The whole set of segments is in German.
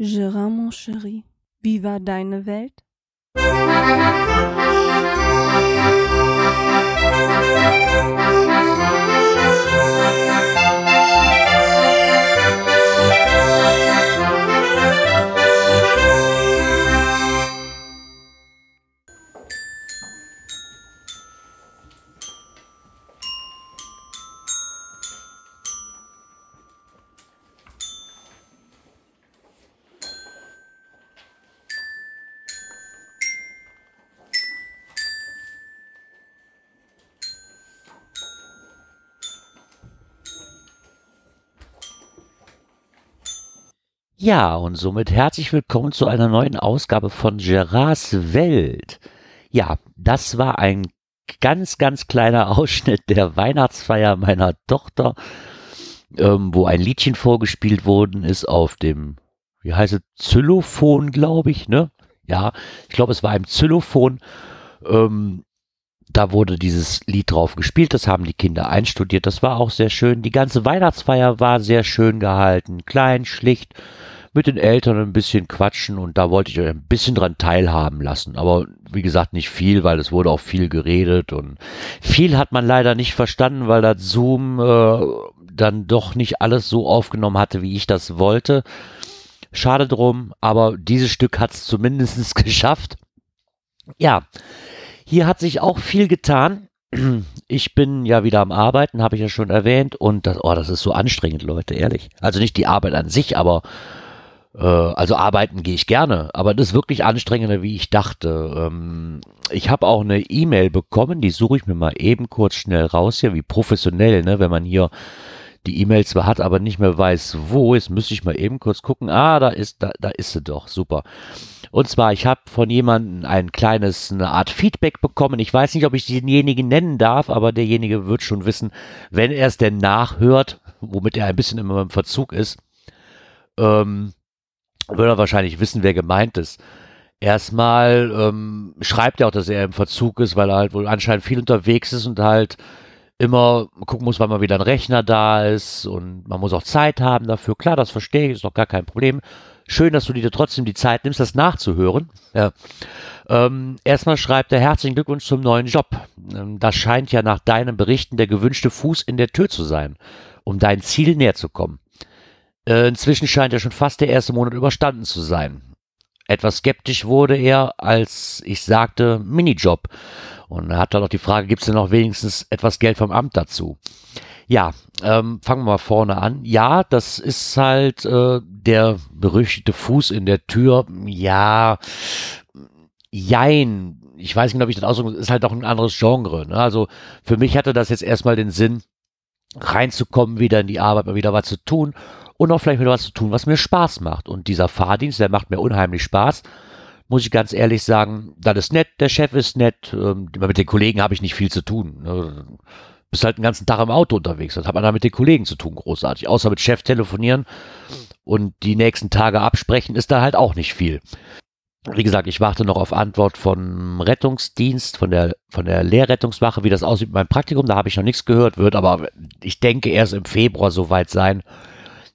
Gérard, mon chéri, wie war deine Welt? Ja, und somit herzlich willkommen zu einer neuen Ausgabe von Gerards Welt. Ja, das war ein ganz, ganz kleiner Ausschnitt der Weihnachtsfeier meiner Tochter, ähm, wo ein Liedchen vorgespielt worden ist auf dem, wie heißt es, Xylophon, glaube ich, ne? Ja, ich glaube, es war ein Xylophon. Ähm, da wurde dieses Lied drauf gespielt, das haben die Kinder einstudiert, das war auch sehr schön. Die ganze Weihnachtsfeier war sehr schön gehalten, klein, schlicht, mit den Eltern ein bisschen quatschen und da wollte ich euch ein bisschen dran teilhaben lassen. Aber wie gesagt, nicht viel, weil es wurde auch viel geredet und viel hat man leider nicht verstanden, weil das Zoom äh, dann doch nicht alles so aufgenommen hatte, wie ich das wollte. Schade drum, aber dieses Stück hat es zumindest geschafft. Ja, hier hat sich auch viel getan. Ich bin ja wieder am Arbeiten, habe ich ja schon erwähnt. Und das, oh, das ist so anstrengend, Leute, ehrlich. Also nicht die Arbeit an sich, aber also arbeiten gehe ich gerne, aber das ist wirklich anstrengender, wie ich dachte. Ähm, ich habe auch eine E-Mail bekommen, die suche ich mir mal eben kurz schnell raus hier, wie professionell, ne, wenn man hier die E-Mail zwar hat, aber nicht mehr weiß, wo. Jetzt müsste ich mal eben kurz gucken. Ah, da ist, da, da ist sie doch. Super. Und zwar, ich habe von jemandem ein kleines, eine Art Feedback bekommen. Ich weiß nicht, ob ich denjenigen nennen darf, aber derjenige wird schon wissen, wenn er es denn nachhört, womit er ein bisschen immer im Verzug ist, ähm, wird er wahrscheinlich wissen, wer gemeint ist. Erstmal ähm, schreibt er auch, dass er im Verzug ist, weil er halt wohl anscheinend viel unterwegs ist und halt immer gucken muss, wann mal wieder ein Rechner da ist und man muss auch Zeit haben dafür. Klar, das verstehe ich, ist doch gar kein Problem. Schön, dass du dir trotzdem die Zeit nimmst, das nachzuhören. Ja. Ähm, erstmal schreibt er herzlichen Glückwunsch zum neuen Job. Ähm, das scheint ja nach deinen Berichten der gewünschte Fuß in der Tür zu sein, um dein Ziel näher zu kommen. Äh, inzwischen scheint ja schon fast der erste Monat überstanden zu sein. Etwas skeptisch wurde er, als ich sagte Minijob. Und er hat dann noch die Frage, gibt es denn noch wenigstens etwas Geld vom Amt dazu? Ja, ähm, fangen wir mal vorne an. Ja, das ist halt äh, der berüchtigte Fuß in der Tür. Ja, jein. Ich weiß nicht, ob ich das ausdrücke, ist halt auch ein anderes Genre. Ne? Also für mich hatte das jetzt erstmal den Sinn, reinzukommen, wieder in die Arbeit, mal wieder was zu tun und auch vielleicht wieder was zu tun, was mir Spaß macht. Und dieser Fahrdienst, der macht mir unheimlich Spaß. Muss ich ganz ehrlich sagen, das ist nett, der Chef ist nett, ähm, mit den Kollegen habe ich nicht viel zu tun. Ne? Bist halt den ganzen Tag im Auto unterwegs. Das hat man da mit den Kollegen zu tun, großartig. Außer mit Chef telefonieren und die nächsten Tage absprechen, ist da halt auch nicht viel. Wie gesagt, ich warte noch auf Antwort vom Rettungsdienst, von der, von der Lehrrettungswache, wie das aussieht mit meinem Praktikum. Da habe ich noch nichts gehört, wird aber, ich denke, erst im Februar soweit sein.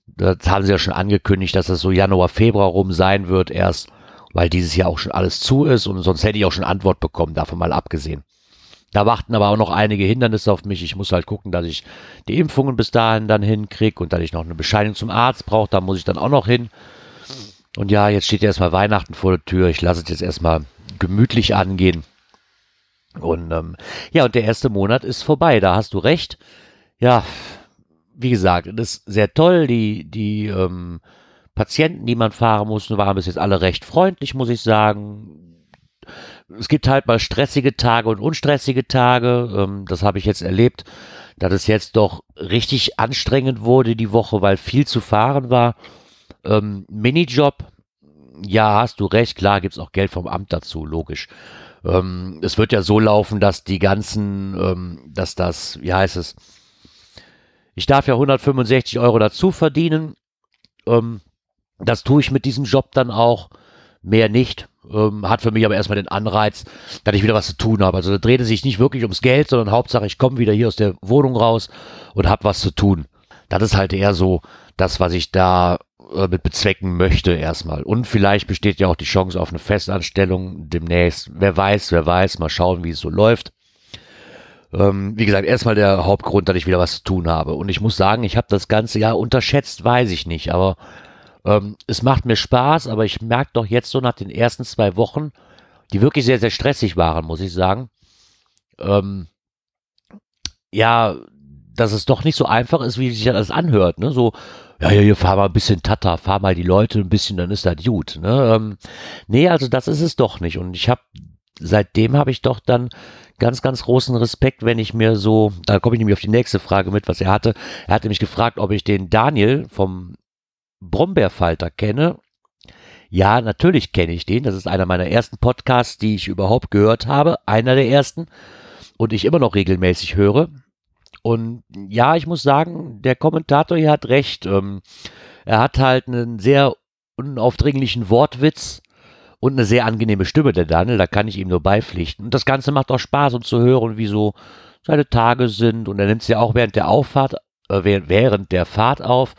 Das haben sie ja schon angekündigt, dass das so Januar, Februar rum sein wird erst, weil dieses Jahr auch schon alles zu ist und sonst hätte ich auch schon Antwort bekommen, davon mal abgesehen. Da warten aber auch noch einige Hindernisse auf mich. Ich muss halt gucken, dass ich die Impfungen bis dahin dann hinkriege und dass ich noch eine Bescheinigung zum Arzt brauche, da muss ich dann auch noch hin. Und ja, jetzt steht ja erstmal Weihnachten vor der Tür. Ich lasse es jetzt erstmal gemütlich angehen. Und ähm, ja, und der erste Monat ist vorbei, da hast du recht. Ja, wie gesagt, das ist sehr toll. Die, die ähm, Patienten, die man fahren musste, waren bis jetzt alle recht freundlich, muss ich sagen. Es gibt halt mal stressige Tage und unstressige Tage. Ähm, das habe ich jetzt erlebt, dass es jetzt doch richtig anstrengend wurde die Woche, weil viel zu fahren war. Ähm, Minijob, ja, hast du recht, klar gibt es auch Geld vom Amt dazu, logisch. Ähm, es wird ja so laufen, dass die ganzen, ähm, dass das, wie heißt es, ich darf ja 165 Euro dazu verdienen. Ähm, das tue ich mit diesem Job dann auch. Mehr nicht. Ähm, hat für mich aber erstmal den Anreiz, dass ich wieder was zu tun habe. Also da dreht es sich nicht wirklich ums Geld, sondern Hauptsache, ich komme wieder hier aus der Wohnung raus und habe was zu tun. Das ist halt eher so das, was ich da äh, mit bezwecken möchte erstmal. Und vielleicht besteht ja auch die Chance auf eine Festanstellung demnächst. Wer weiß, wer weiß, mal schauen, wie es so läuft. Ähm, wie gesagt, erstmal der Hauptgrund, dass ich wieder was zu tun habe. Und ich muss sagen, ich habe das Ganze ja unterschätzt, weiß ich nicht. Aber ähm, es macht mir Spaß, aber ich merke doch jetzt so nach den ersten zwei Wochen, die wirklich sehr, sehr stressig waren, muss ich sagen. Ähm, ja, dass es doch nicht so einfach ist, wie sich das anhört. Ne? So, ja, ja, hier fahr mal ein bisschen Tata, fahr mal die Leute ein bisschen, dann ist das gut. Ne? Ähm, nee, also das ist es doch nicht. Und ich habe, seitdem habe ich doch dann ganz, ganz großen Respekt, wenn ich mir so, da komme ich nämlich auf die nächste Frage mit, was er hatte. Er hatte mich gefragt, ob ich den Daniel vom Brombeerfalter kenne. Ja, natürlich kenne ich den. Das ist einer meiner ersten Podcasts, die ich überhaupt gehört habe. Einer der ersten. Und ich immer noch regelmäßig höre. Und ja, ich muss sagen, der Kommentator hier hat recht. Ähm, er hat halt einen sehr unaufdringlichen Wortwitz und eine sehr angenehme Stimme, der Daniel. Da kann ich ihm nur beipflichten. Und das Ganze macht auch Spaß, um zu hören, wie so seine Tage sind. Und er nimmt es ja auch während der Auffahrt, äh, während der Fahrt auf.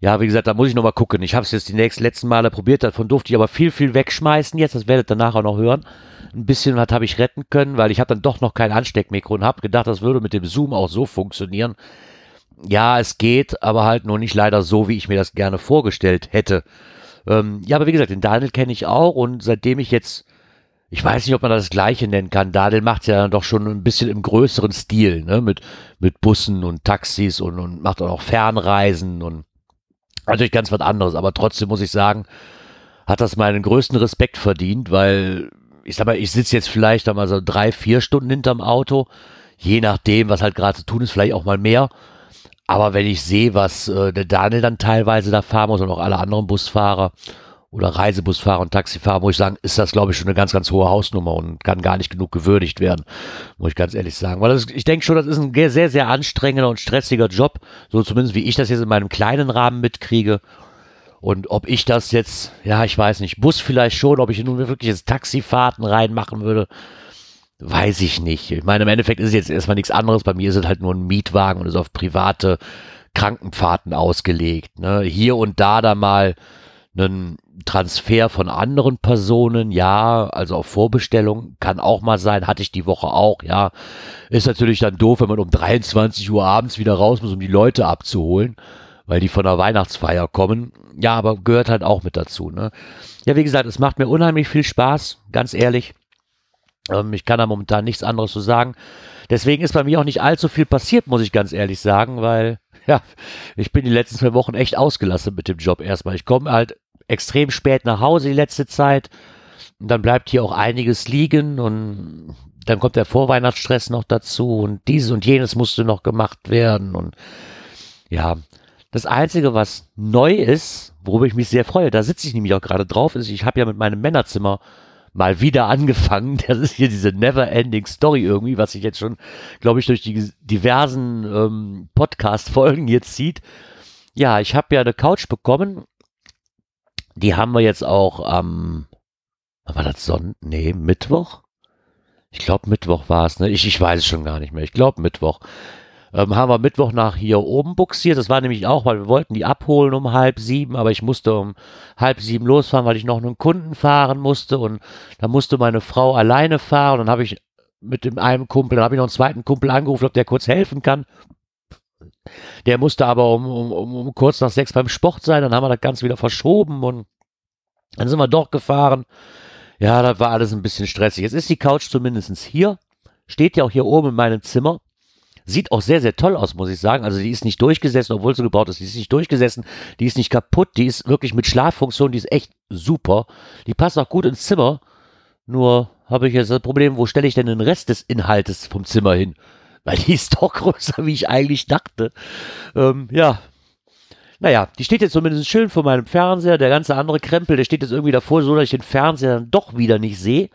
Ja, wie gesagt, da muss ich nochmal gucken. Ich habe es jetzt die nächsten letzten Male probiert, davon durfte ich aber viel, viel wegschmeißen jetzt. Das werdet ihr nachher noch hören. Ein bisschen was habe ich retten können, weil ich habe dann doch noch kein Ansteckmikro und habe gedacht, das würde mit dem Zoom auch so funktionieren. Ja, es geht, aber halt nur nicht leider so, wie ich mir das gerne vorgestellt hätte. Ähm, ja, aber wie gesagt, den Daniel kenne ich auch und seitdem ich jetzt, ich weiß nicht, ob man das gleiche nennen kann. Daniel macht ja doch schon ein bisschen im größeren Stil, ne, mit, mit Bussen und Taxis und, und macht auch noch Fernreisen und Natürlich ganz was anderes, aber trotzdem muss ich sagen, hat das meinen größten Respekt verdient, weil ich sag mal, ich sitze jetzt vielleicht einmal so drei, vier Stunden hinterm Auto, je nachdem, was halt gerade zu tun ist, vielleicht auch mal mehr. Aber wenn ich sehe, was äh, der Daniel dann teilweise da fahren muss und auch alle anderen Busfahrer oder Reisebusfahrer und Taxifahrer, muss ich sagen, ist das, glaube ich, schon eine ganz, ganz hohe Hausnummer und kann gar nicht genug gewürdigt werden, muss ich ganz ehrlich sagen. Weil das, ich denke schon, das ist ein sehr, sehr anstrengender und stressiger Job, so zumindest wie ich das jetzt in meinem kleinen Rahmen mitkriege. Und ob ich das jetzt, ja, ich weiß nicht, Bus vielleicht schon, ob ich nun wirklich jetzt Taxifahrten reinmachen würde, weiß ich nicht. Ich meine, im Endeffekt ist es jetzt erstmal nichts anderes. Bei mir ist es halt nur ein Mietwagen und ist auf private Krankenfahrten ausgelegt. Ne? Hier und da da mal einen Transfer von anderen Personen, ja, also auf Vorbestellung kann auch mal sein, hatte ich die Woche auch, ja. Ist natürlich dann doof, wenn man um 23 Uhr abends wieder raus muss, um die Leute abzuholen, weil die von der Weihnachtsfeier kommen. Ja, aber gehört halt auch mit dazu, ne. Ja, wie gesagt, es macht mir unheimlich viel Spaß, ganz ehrlich. Ähm, ich kann da momentan nichts anderes zu sagen. Deswegen ist bei mir auch nicht allzu viel passiert, muss ich ganz ehrlich sagen, weil ja, ich bin die letzten zwei Wochen echt ausgelassen mit dem Job erstmal. Ich komme halt extrem spät nach Hause die letzte Zeit. Und dann bleibt hier auch einiges liegen und dann kommt der Vorweihnachtsstress noch dazu und dieses und jenes musste noch gemacht werden und ja, das Einzige, was neu ist, worüber ich mich sehr freue, da sitze ich nämlich auch gerade drauf, ist, ich habe ja mit meinem Männerzimmer mal wieder angefangen. Das ist hier diese Never-Ending Story irgendwie, was sich jetzt schon, glaube ich, durch die diversen ähm, Podcast-Folgen jetzt zieht. Ja, ich habe ja eine Couch bekommen die haben wir jetzt auch am, ähm, war das Sonntag? Nee, Mittwoch? Ich glaube, Mittwoch war es, ne? Ich, ich weiß es schon gar nicht mehr. Ich glaube, Mittwoch. Ähm, haben wir Mittwoch nach hier oben buxiert. Das war nämlich auch, weil wir wollten die abholen um halb sieben, aber ich musste um halb sieben losfahren, weil ich noch einen Kunden fahren musste und da musste meine Frau alleine fahren. Dann habe ich mit dem einen Kumpel, dann habe ich noch einen zweiten Kumpel angerufen, ob der kurz helfen kann. Der musste aber um, um, um, um kurz nach sechs beim Sport sein, dann haben wir das Ganze wieder verschoben und dann sind wir doch gefahren. Ja, das war alles ein bisschen stressig. Jetzt ist die Couch zumindest hier. Steht ja auch hier oben in meinem Zimmer. Sieht auch sehr, sehr toll aus, muss ich sagen. Also die ist nicht durchgesessen, obwohl sie gebaut ist. Die ist nicht durchgesessen. Die ist nicht kaputt. Die ist wirklich mit Schlaffunktion. Die ist echt super. Die passt auch gut ins Zimmer. Nur habe ich jetzt das Problem, wo stelle ich denn den Rest des Inhaltes vom Zimmer hin? weil die ist doch größer, wie ich eigentlich dachte. Ähm, ja. Naja, die steht jetzt zumindest schön vor meinem Fernseher. Der ganze andere Krempel, der steht jetzt irgendwie davor, so dass ich den Fernseher dann doch wieder nicht sehe.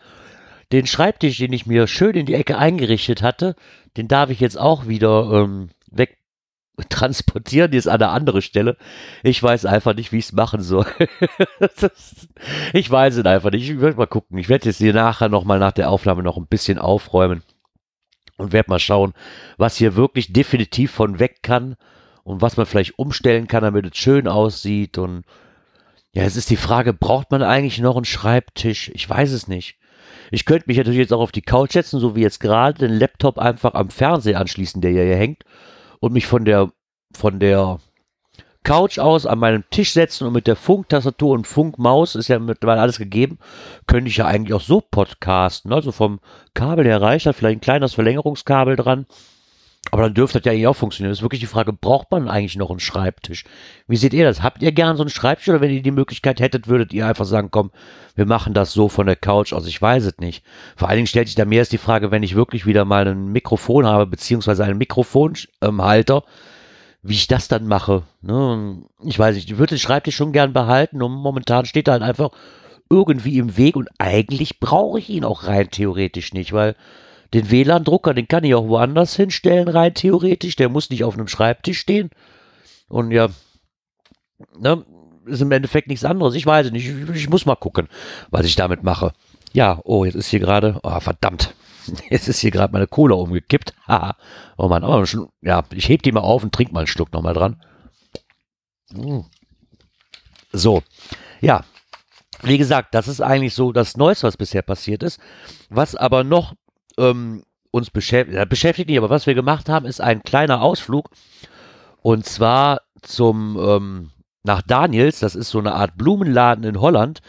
Den Schreibtisch, den ich mir schön in die Ecke eingerichtet hatte, den darf ich jetzt auch wieder ähm, weg transportieren, jetzt an eine andere Stelle. Ich weiß einfach nicht, wie ich es machen soll. ich weiß es einfach nicht. Ich werde mal gucken. Ich werde jetzt hier nachher nochmal nach der Aufnahme noch ein bisschen aufräumen und werde mal schauen, was hier wirklich definitiv von weg kann und was man vielleicht umstellen kann, damit es schön aussieht. Und ja, es ist die Frage, braucht man eigentlich noch einen Schreibtisch? Ich weiß es nicht. Ich könnte mich natürlich jetzt auch auf die Couch setzen, so wie jetzt gerade, den Laptop einfach am Fernseher anschließen, der hier hängt, und mich von der, von der Couch aus an meinem Tisch setzen und mit der Funktastatur und Funkmaus, ist ja mittlerweile alles gegeben, könnte ich ja eigentlich auch so podcasten. Also vom Kabel her reicht da vielleicht ein kleines Verlängerungskabel dran. Aber dann dürfte das ja eigentlich auch funktionieren. Das ist wirklich die Frage, braucht man eigentlich noch einen Schreibtisch? Wie seht ihr das? Habt ihr gern so einen Schreibtisch oder wenn ihr die Möglichkeit hättet, würdet ihr einfach sagen, komm, wir machen das so von der Couch aus? Ich weiß es nicht. Vor allen Dingen stellt sich da mehr die Frage, wenn ich wirklich wieder mal ein Mikrofon habe, beziehungsweise einen Mikrofonhalter, wie ich das dann mache. Ne? Ich weiß nicht, ich würde den Schreibtisch schon gern behalten und momentan steht er halt einfach irgendwie im Weg und eigentlich brauche ich ihn auch rein theoretisch nicht, weil den WLAN-Drucker, den kann ich auch woanders hinstellen, rein theoretisch. Der muss nicht auf einem Schreibtisch stehen. Und ja, ne, ist im Endeffekt nichts anderes. Ich weiß nicht. Ich, ich muss mal gucken, was ich damit mache. Ja, oh, jetzt ist hier gerade, oh, verdammt. Jetzt ist hier gerade meine Cola umgekippt. Haha. oh Mann, aber schon, ja, ich heb die mal auf und trink mal einen Schluck nochmal dran. Hm. So, ja. Wie gesagt, das ist eigentlich so das Neueste, was bisher passiert ist. Was aber noch ähm, uns beschäftigt, beschäftigt nicht, aber was wir gemacht haben, ist ein kleiner Ausflug. Und zwar zum, ähm, nach Daniels, das ist so eine Art Blumenladen in Holland,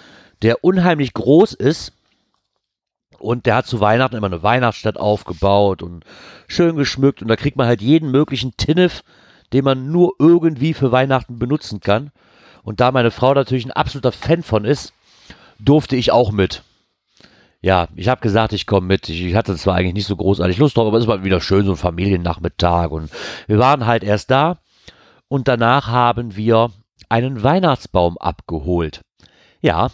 der unheimlich groß ist. Und der hat zu Weihnachten immer eine Weihnachtsstadt aufgebaut und schön geschmückt. Und da kriegt man halt jeden möglichen Tinnef, den man nur irgendwie für Weihnachten benutzen kann. Und da meine Frau natürlich ein absoluter Fan von ist, durfte ich auch mit ja, ich habe gesagt, ich komme mit. Ich, ich, hatte zwar eigentlich nicht so großartig Lust drauf, aber es war wieder schön, so ein Familiennachmittag. Und wir waren halt erst da und danach haben wir einen Weihnachtsbaum abgeholt. Ja,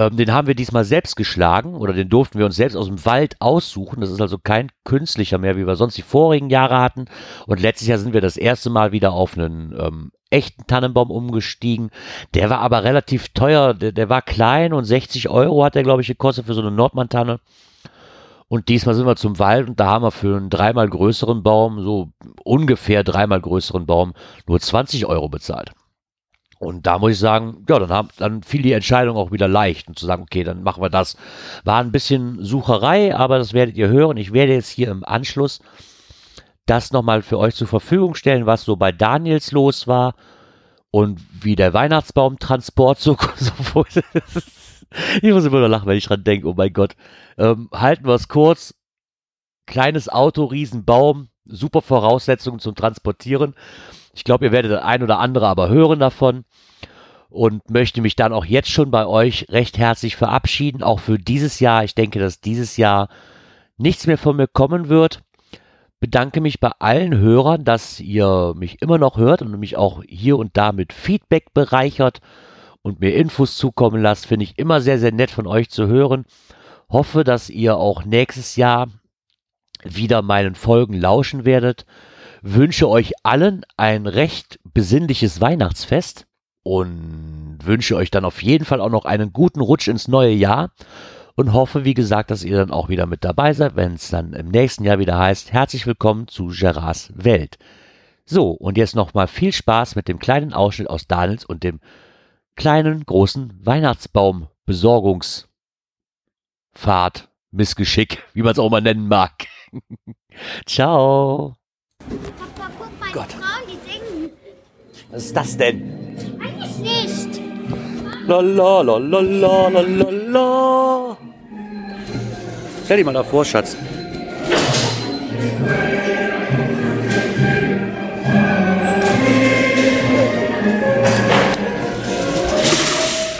ähm, den haben wir diesmal selbst geschlagen oder den durften wir uns selbst aus dem Wald aussuchen. Das ist also kein künstlicher mehr, wie wir sonst die vorigen Jahre hatten. Und letztes Jahr sind wir das erste Mal wieder auf einen ähm, echten Tannenbaum umgestiegen. Der war aber relativ teuer. Der, der war klein und 60 Euro hat der, glaube ich, gekostet für so eine Nordmann-Tanne. Und diesmal sind wir zum Wald und da haben wir für einen dreimal größeren Baum, so ungefähr dreimal größeren Baum, nur 20 Euro bezahlt. Und da muss ich sagen, ja, dann, haben, dann fiel die Entscheidung auch wieder leicht und zu sagen, okay, dann machen wir das. War ein bisschen Sucherei, aber das werdet ihr hören. Ich werde jetzt hier im Anschluss das nochmal für euch zur Verfügung stellen, was so bei Daniels los war und wie der Weihnachtsbaumtransport so, so ich muss immer nur lachen, wenn ich dran denke, oh mein Gott. Ähm, halten wir es kurz. Kleines Auto, Riesenbaum, super Voraussetzungen zum Transportieren. Ich glaube, ihr werdet ein oder andere aber hören davon und möchte mich dann auch jetzt schon bei euch recht herzlich verabschieden, auch für dieses Jahr. Ich denke, dass dieses Jahr nichts mehr von mir kommen wird bedanke mich bei allen Hörern, dass ihr mich immer noch hört und mich auch hier und da mit Feedback bereichert und mir Infos zukommen lasst. Finde ich immer sehr, sehr nett von euch zu hören. Hoffe, dass ihr auch nächstes Jahr wieder meinen Folgen lauschen werdet. Wünsche euch allen ein recht besinnliches Weihnachtsfest und wünsche euch dann auf jeden Fall auch noch einen guten Rutsch ins neue Jahr und hoffe, wie gesagt, dass ihr dann auch wieder mit dabei seid, wenn es dann im nächsten Jahr wieder heißt, herzlich willkommen zu Gerards Welt. So, und jetzt nochmal viel Spaß mit dem kleinen Ausschnitt aus Daniels und dem kleinen, großen Weihnachtsbaum-Besorgungsfahrt, Missgeschick, wie man es auch mal nennen mag. Ciao. Papa, guck mal, Gott. die Frauen, die singen. Was ist das denn? Eigentlich nicht. La la la la la la la la. Stell dich mal davor, Schatz.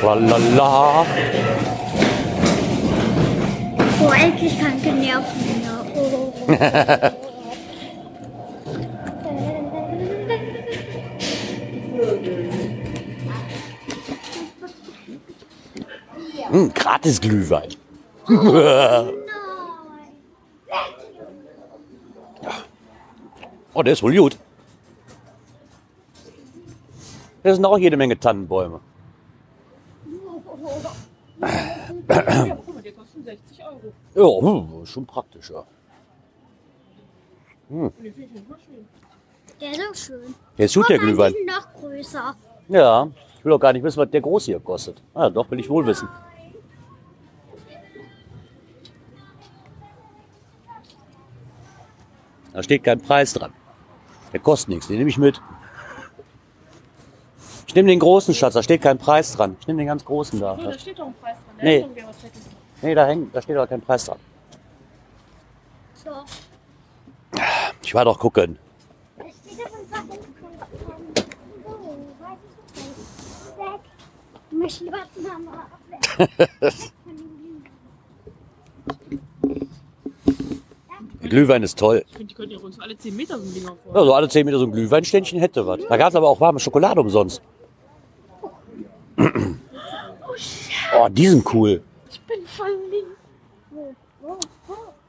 La la la. Oh, endlich keine Nerven mehr. Oh. Hm, gratis Glühwein. Nein. Oh, der ist wohl gut. Hier sind auch jede Menge Tannenbäume. Ja, guck mal, die kosten 60 Euro. Ja, hm, schon praktisch, ja. Finde ich nicht mal schön. Der ist tut der Glühwein. Die sind noch größer. Ja, ich will auch gar nicht wissen, was der groß hier kostet. Ah, doch, will ich wohl wissen. Da steht kein Preis dran. Der kostet nichts, den nehme ich mit. Ich nehme den großen Schatz, da steht kein Preis dran. Ich nehme den ganz großen da. So, da steht doch ein Preis dran. Nee. Da ist doch ein Zettel. Nee, da, hängt, da steht aber kein Preis dran. So. Ich war doch gucken. Da steht aber ein Wappen von. So, weiß ich nicht. Weg. Ich möchte die Wappenname weg. Der Glühwein ist toll. Ich finde, die könnten ja uns alle 10 Meter so ein Ding aufbauen. Ja, so alle 10 Meter so ein Glühweinständchen hätte was. Da gab es aber auch warme Schokolade umsonst. Oh, die sind cool. Ich bin voll lieb.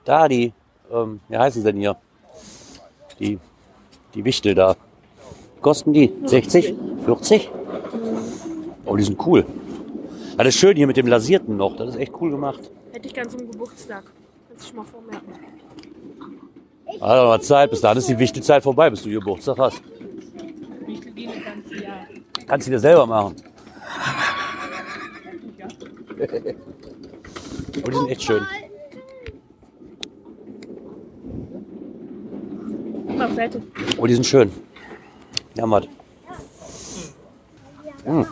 Da, die, ähm, wie heißen sie denn hier? Die, die Wichtel da. Kosten die 60? 40? Oh, die sind cool. Das ist schön hier mit dem Lasierten noch. Das ist echt cool gemacht. Hätte ich ganz zum Geburtstag. Kannst du schon mal vormerken. Aber mal Zeit. Bis dahin ist die Wichtelzeit vorbei, bis du Geburtstag hast. Wie viel gehen das ganze Jahr? Kannst du dir selber machen. Oh, die sind echt schön. Oh, die sind schön. Ja, Matt. Ah.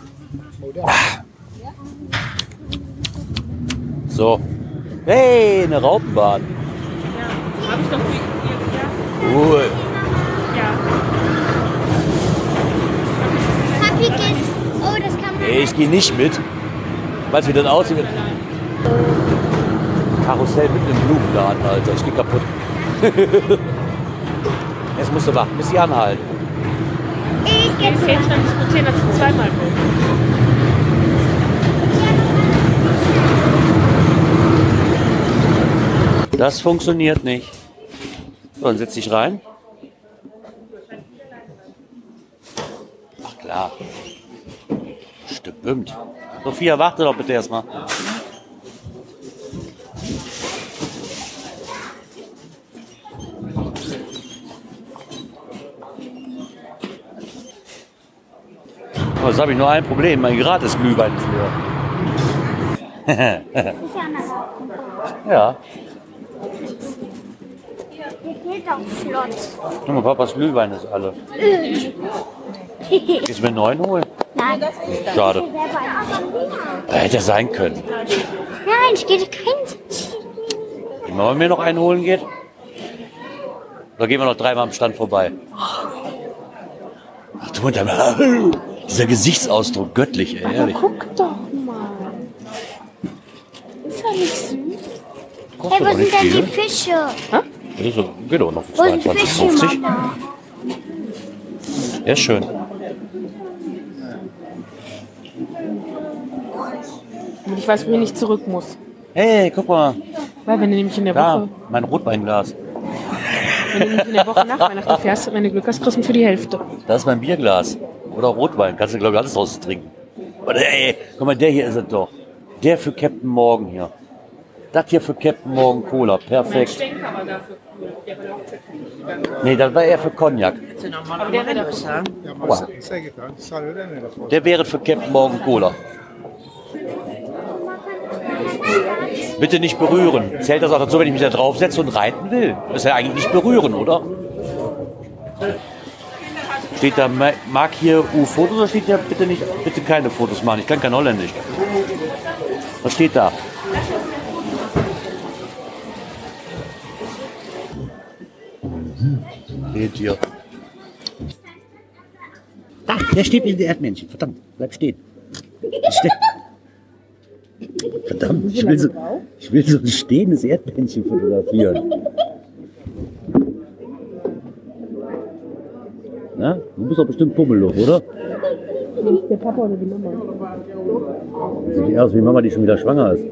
So. Hey, eine Raupenbahn. Ja. Hab ich doch Cool. Ja. Papi ist. Oh, das kann man. Hey, ich gehe nicht mit. Weißt du, wie das aussieht? Karussell mit dem Blumenladen, Alter. Ich geh kaputt. Jetzt musst du warten, bis sie anhalten. Ich gehe Jetzt dann diskutieren, dass du zweimal willst. Das funktioniert nicht. So, dann setz dich rein. Ach klar. Stimmt. Sophia, warte doch bitte erstmal. Oh, jetzt habe ich nur ein Problem. Mein Gratis-Glühwein ist leer. ja. Doch flott. Guck mal, Papas Glühwein ist alle. Gehst du mir neuen holen? Nein. Schade. Hätte ja sein können. Nein, ich gehe kein. Wenn man mir noch einen holen geht? Oder gehen wir noch dreimal am Stand vorbei? Ach du und dein, dieser Gesichtsausdruck, göttlich, ey, ehrlich. Guck doch mal. Ist ja nicht süß. Hey, wo sind denn die viel. Fische? Das ist so, geht doch noch für Wo sind die Fische, 22,50. Mama? Der ist schön. Damit ich weiß, wo ich nicht zurück muss. Hey, guck mal, Weil wenn du nämlich in der da, Woche, mein Rotweinglas. wenn du nämlich in der Woche nach Weihnachten fährst, du Glück hast, kriegst du für die Hälfte. Das ist mein Bierglas. Oder Rotwein. Kannst du, glaube ich, alles draus trinken. Oder, ey, guck mal, der hier ist es doch. Der für Captain Morgan hier. Das hier für Captain Morgan Cola. Perfekt. Stenk aber dafür cool. Der war auch Nee, das war eher für Cognac. Aber der wäre då? Der wäre für Captain Morgan Cola. Bitte nicht berühren. Zählt das auch dazu, wenn ich mich da draufsetze und reiten will? Das ist ja eigentlich nicht berühren, oder? Steht da, ma- mag hier U-Fotos oder steht da bitte nicht, bitte keine Fotos machen? Ich kann kein Holländisch. Was steht da? Seht ihr. Da, der steht in der Erdmännchen. Verdammt, bleib stehen. Ste Verdammt, ich will, so, ich will so ein stehendes Erdmännchen fotografieren. Na, du bist doch bestimmt pummeluch, oder? Der Papa oder die Mama? Sieht aus wie Mama, die schon wieder schwanger ist.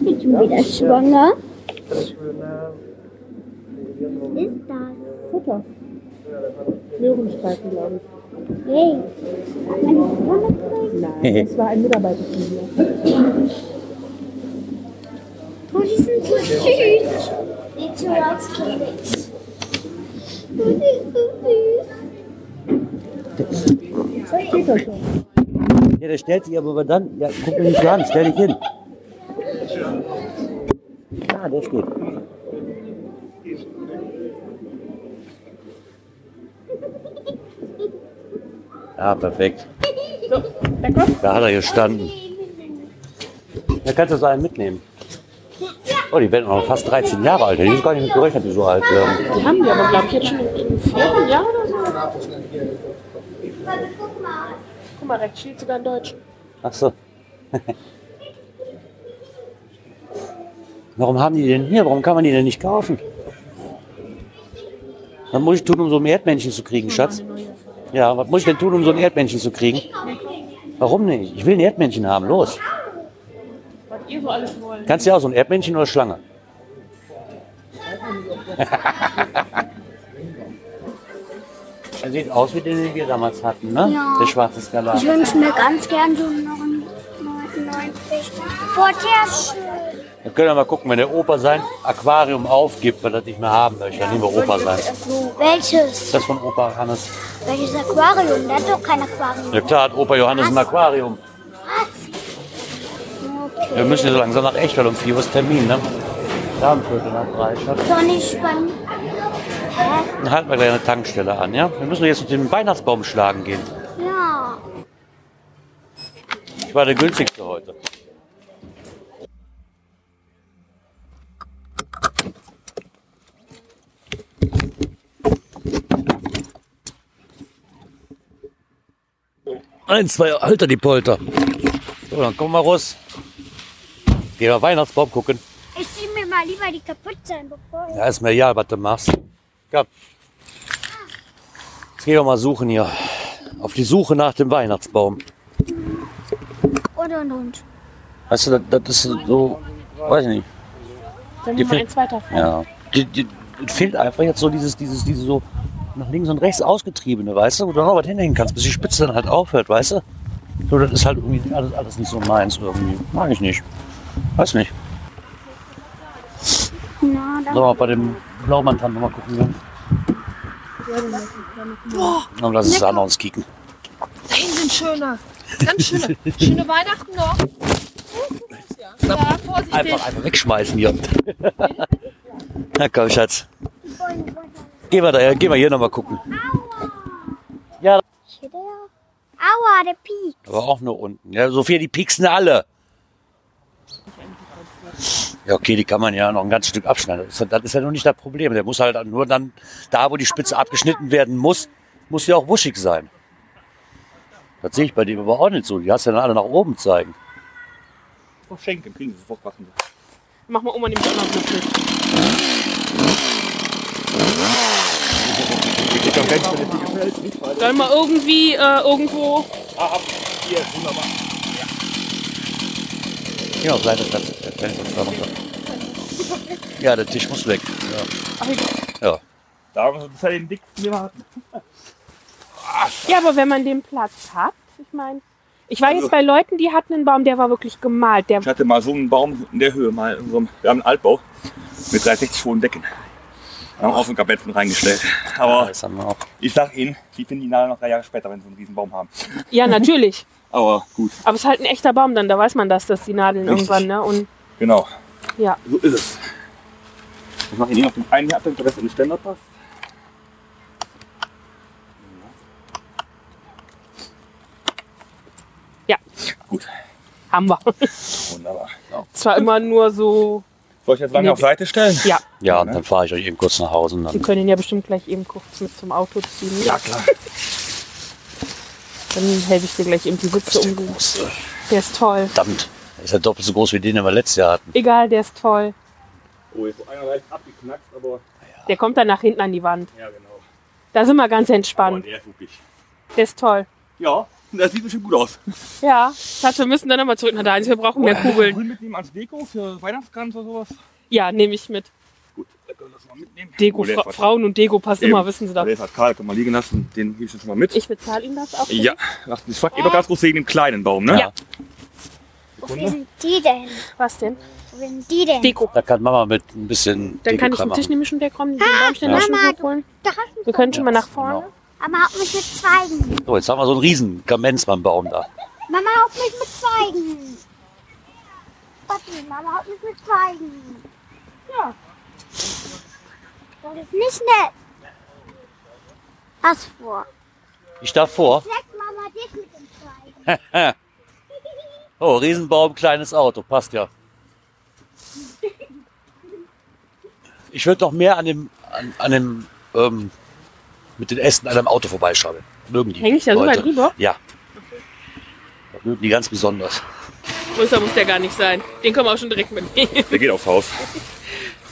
Ich bin wieder schwanger. Ist das? Futter. Möhrenstreifen, glaube ich. Hey. Trägt. Nein, das war ein Mitarbeiter von mir. Oh, die sind so süß. Die zu Max Ja, der stellt sich aber dann, ja, guck mir nicht so an, stell dich hin. Ah, der steht. Ja, perfekt. Da hat er gestanden. Da kannst du so einen mitnehmen. Oh, die werden noch fast 13 Jahre alt. Die sind gar nicht mit gerechnet, die so alt werden. Die haben wir aber, glaube ich, jetzt schon im vierten Jahr oder so. Guck mal, rechts steht sogar in Deutsch. Ach so. Warum haben die denn hier? Warum kann man die denn nicht kaufen? Was muss ich tun, um so ein Erdmännchen zu kriegen, Schatz? Ja, was muss ich denn tun, um so ein Erdmännchen zu kriegen? Warum nicht? Ich will ein Erdmännchen haben, los. Was ihr so alles wollt. Kannst du ja auch so ein Erdmännchen oder Schlange? er sieht aus wie den, den wir damals hatten, ne? Ja. Der schwarze Skalat. Ich wünsche mir ganz gern so einen 99. Boah, der ist schön. Wir können ja mal gucken, wenn der Opa sein Aquarium aufgibt, weil er das nicht mehr haben möchte, dann nehmen wir Opa sein. Welches? Das von Opa Hannes. Welches Aquarium? Der hat doch kein Aquarium. Ja klar, hat Opa Johannes ein Aquarium. Wir müssen so langsam nach echt, weil um 4 Uhr ist Termin, ne? Da haben Viertel nach drei, nicht beim. Hä? Dann halten wir gleich eine Tankstelle an, ja? Wir müssen jetzt mit dem Weihnachtsbaum schlagen gehen. Ja. Ich war der günstigste heute. Eins, zwei, Alter, die Polter. So, dann komm mal raus. Geh mal Weihnachtsbaum gucken. Ich zieh mir mal lieber die Kapuze an, bevor ich. Ja, ist mir egal, was du machst. Komm. Jetzt gehen wir mal suchen hier. Auf die Suche nach dem Weihnachtsbaum. Und und und. Weißt du, das, das ist so, weiß ich nicht. Dann Die nehmen wir fehlt- eins weiter vor. Ja. Die, die, es fehlt einfach jetzt so dieses, dieses, dieses so nach links und rechts ausgetriebene, weißt du, wo du noch was hinhängen kannst, bis die Spitze dann halt aufhört, weißt du? So, das ist halt irgendwie alles, alles nicht so meins irgendwie. Mag ich nicht. Weiß nicht. Na. Sollen wir bei dem Blaumantan nochmal gucken gehen? Dann lass uns da noch uns kicken. Da hinten sind schöne, ganz schöne, schöne Weihnachten noch. Ja, vorsichtig. Einfach, einfach wegschmeißen hier. Na komm, Schatz. Gehen wir, da, gehen wir hier nochmal gucken. Ja. Aua, der Piek. aber auch nur unten. Ja, Sophia, die pieksen alle. Ja, okay, die kann man ja noch ein ganzes Stück abschneiden. Das ist, das ist ja noch nicht das Problem. Der muss halt nur dann, da wo die Spitze abgeschnitten werden muss, muss ja auch wuschig sein. Das sehe ich bei dem aber auch nicht so. Die hast ja dann alle nach oben zeigen. Noch schenken, kriegen sie sofort Waffen. Mach mal Oma nämlich auch noch. Sollen wir irgendwie äh, irgendwo. Hier, wunderbar. Geh auf Seite, runter. Ja, der Tisch muss weg. Ja. Ja. Da müssen wir bisher den Dick wir warten. Ja, aber wenn man den Platz hat, ich meine. Ich war Also- jetzt bei Leuten, die hatten einen Baum, der war wirklich gemalt. Der, Ich hatte mal so einen Baum in der Höhe, mal in so einem, wir haben einen Altbau mit 360 hohen Decken. Wir haben auch so ein Kabetten reingestellt. Aber Das haben wir auch. ich sag Ihnen, die finden die Nadel noch drei Jahre später, wenn sie einen riesen Baum haben. ja, natürlich. Aber gut, Aber es ist halt ein echter Baum dann, da weiß man das, dass die Nadeln Richtig. irgendwann, ne? Und genau. ja. So ist es. Ich mache Ihnen auf den einen hier ab, damit der Rest in den Ständer passt. Ja. Gut, Haben wir. wunderbar. Ja. Zwar immer nur so. Soll ich jetzt lange Nee. auf Seite stellen? Ja, Ja, und dann fahre ich euch eben kurz nach Hause. Und Sie können ihn ja bestimmt gleich eben kurz mit zum Auto ziehen. Ja, klar. Dann helfe ich dir gleich eben die Sitze umlegen. Der ist toll. Verdammt, der ist ja doppelt so groß wie den, den wir letztes Jahr hatten. Egal, der ist toll. Oh, jetzt ist einer leicht abgeknackt, aber Der kommt dann nach hinten an die Wand. ja, genau. Da sind wir ganz Aber entspannt. der ist wirklich. Der ist toll. Ja, das sieht bestimmt gut aus. Ja, Schatz, wir müssen dann nochmal zurück nach da. Wir brauchen mehr Kugeln. Grün mitnehmen als Deko für Weihnachtskranz oder sowas? Ja, nehme ich mit. Gut, dann können wir das mal mitnehmen. Deko, Oh, Fra Frauen und Deko passt Eben. immer, wissen Sie doch. Der ist halt kahl, kann man liegen lassen. Den gebe ich schon mal mit. Ich bezahle Ihnen das auch. ja, Ach, ich frage immer ganz groß wegen dem kleinen Baum, ne? Ja. Wofür sind die denn? Was denn? wenn die denn? Deko. Da kann Mama mit ein bisschen Dann kann ich den Tisch nämlich schon wegräumen, den Baumständer Mama, schon hochholen. Wir können schon mal nach vorne. Mama haut mich mit Zweigen. So, jetzt haben wir so einen riesen Gamenzmann-Baum da. Mama haut mich mit Zweigen. Warte, Mama haut mich mit Zweigen. Ja. Das ist nicht nett. Was vor? Ich darf vor. Sagt Mama dich mit den Zweigen. Oh, Riesenbaum, kleines Auto, passt ja. Ich würde noch mehr an dem, an, an dem, ähm, mit den Ästen an einem Auto vorbeischraubeln. Mögen die. Häng ich da so Leute. weit drüber? Ja. Das mögen die ganz besonders. Größer muss der gar nicht sein. Den können wir auch schon direkt mitnehmen. Der geht aufs Haus.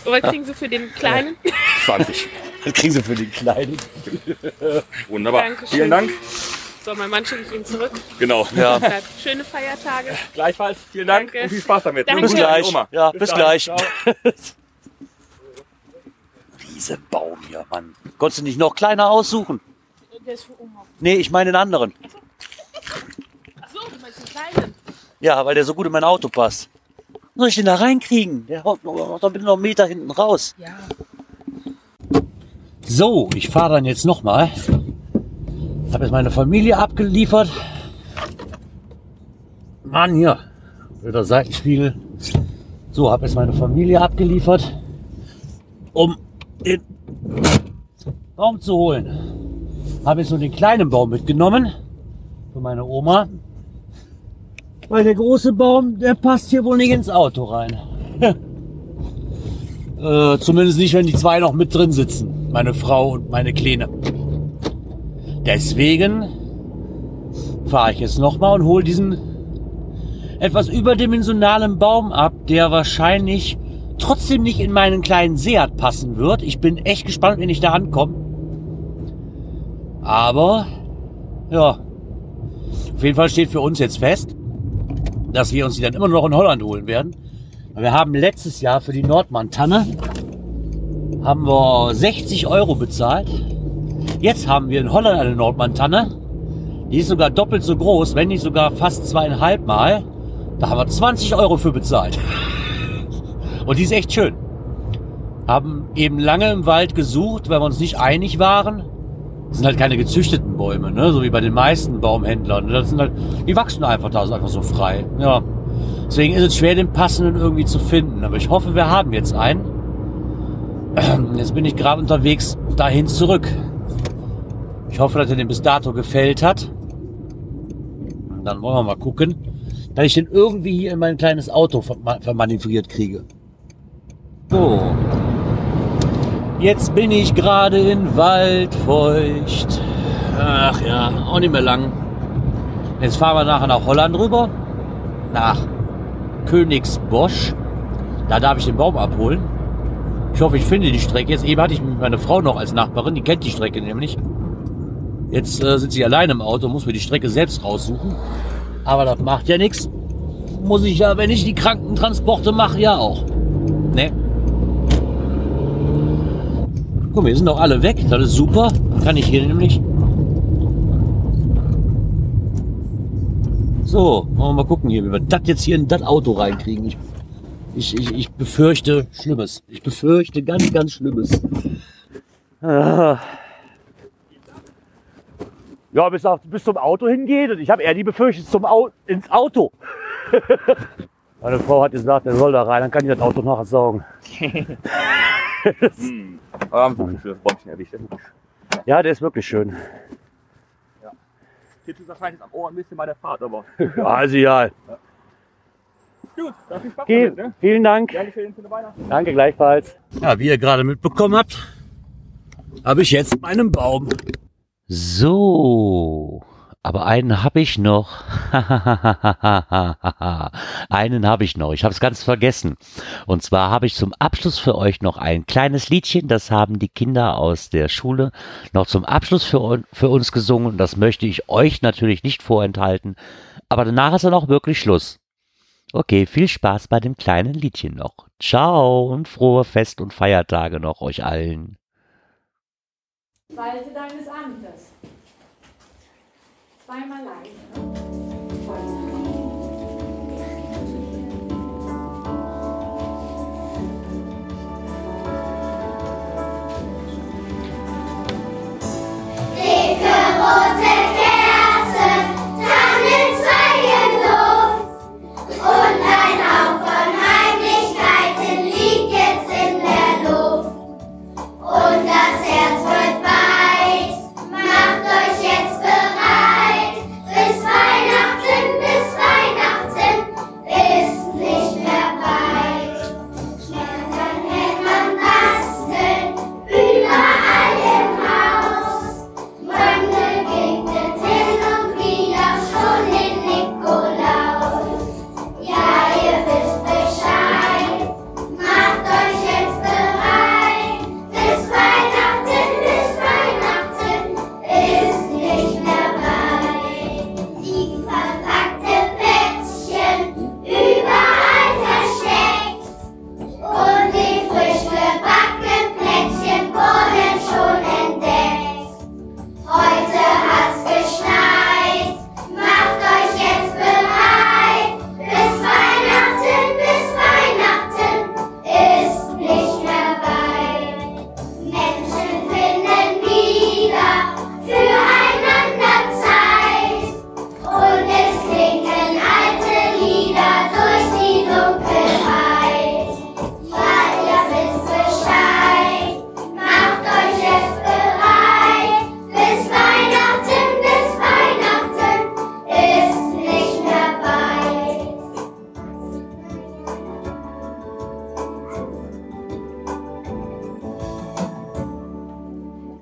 Und was kriegen Sie für den kleinen? 20. Das kriegen sie für den Kleinen. Wunderbar. Dankeschön. Vielen Dank. So, mein Mann schicke ich Ihnen zurück. Genau. Ja. Schöne Feiertage. Gleichfalls. Vielen Dank Danke. und viel Spaß damit. Danke. Bis gleich. Oma. Ja, bis dann. gleich. Riesenbaum hier, Mann. Konntest du nicht noch kleiner aussuchen? Der ist für Oma. Nee, ich meine den anderen. Achso, du meinst den kleinen? Ja, weil der so gut in mein Auto passt. Soll ich den da reinkriegen? Der haut noch, bitte noch einen Meter hinten raus. Ja. So, ich fahre dann jetzt nochmal. Habe jetzt meine Familie abgeliefert. Mann, hier. Wieder Seitenspiegel. So, habe jetzt meine Familie abgeliefert, um den Baum zu holen. Habe jetzt nur den kleinen Baum mitgenommen für meine Oma. Weil der große Baum, der passt hier wohl nicht ins Auto rein. Äh, zumindest nicht, wenn die zwei noch mit drin sitzen. Meine Frau und meine Kleine. Deswegen fahre ich jetzt nochmal und hole diesen etwas überdimensionalen Baum ab, der wahrscheinlich trotzdem nicht in meinen kleinen Seat passen wird. Ich bin echt gespannt, wenn ich da ankomme. Aber, ja. Auf jeden Fall steht für uns jetzt fest, dass wir uns die dann immer noch in Holland holen werden. Wir haben letztes Jahr für die Nordmann-Tanne haben wir 60 Euro bezahlt. Jetzt haben wir in Holland eine Nordmann-Tanne. Die ist sogar doppelt so groß, wenn nicht sogar fast zweieinhalb Mal. Da haben wir 20 Euro für bezahlt. Und die ist echt schön. Haben eben lange im Wald gesucht, weil wir uns nicht einig waren. Das sind halt keine gezüchteten Bäume, ne? so wie bei den meisten Baumhändlern. Das sind halt, die wachsen einfach da, sind einfach so frei. Ja. Deswegen ist es schwer, den passenden irgendwie zu finden. Aber ich hoffe, wir haben jetzt einen. Jetzt bin ich gerade unterwegs dahin zurück. Ich hoffe, dass er den bis dato gefällt hat. Dann wollen wir mal gucken, dass ich den irgendwie hier in mein kleines Auto verma- vermanövriert kriege. So. Jetzt bin ich gerade in Waldfeucht. Ach ja, auch nicht mehr lang. Jetzt fahren wir nachher nach Holland rüber. Nach Königsbosch. Da darf ich den Baum abholen. Ich hoffe, ich finde die Strecke. Jetzt eben hatte ich meine Frau noch als Nachbarin, die kennt die Strecke nämlich. Jetzt äh, sitze ich allein im Auto, muss mir die Strecke selbst raussuchen. Aber das macht ja nichts. Muss ich ja, wenn ich die Krankentransporte mache, ja auch. Ne? Guck mal, hier sind doch alle weg. Das ist super. Kann ich hier nämlich. So, wollen wir mal gucken hier, wie wir das jetzt hier in das Auto reinkriegen. Ich, ich, ich, ich befürchte Schlimmes. Ich befürchte ganz, ganz Schlimmes. Ah. Ja, bis, auf, bis zum Auto hingeht. Und ich habe eher die Befürchtung zum Au ins Auto. Meine Frau hat gesagt, er soll da rein, dann kann ich das Auto nachher saugen. Hm. Bäumchen erwischt. Ja, der ist wirklich schön. Jetzt ist wahrscheinlich am Ohr ein bisschen bei der Fahrt, aber Ja, also ja. gut, dann viel Spaß damit, ne? vielen Dank. Schön, Weihnachten. Danke gleichfalls. Ja, wie ihr gerade mitbekommen habt, habe ich jetzt meinen Baum. So, aber einen habe ich noch. einen habe ich noch. Ich habe es ganz vergessen. Und zwar habe ich zum Abschluss für euch noch ein kleines Liedchen. Das haben die Kinder aus der Schule noch zum Abschluss für, für uns gesungen. Das möchte ich euch natürlich nicht vorenthalten. Aber danach ist dann auch wirklich Schluss. Okay, viel Spaß bei dem kleinen Liedchen noch. Ciao und frohe Fest- und Feiertage noch euch allen. Walte deines Amtes. Zweimal leicht.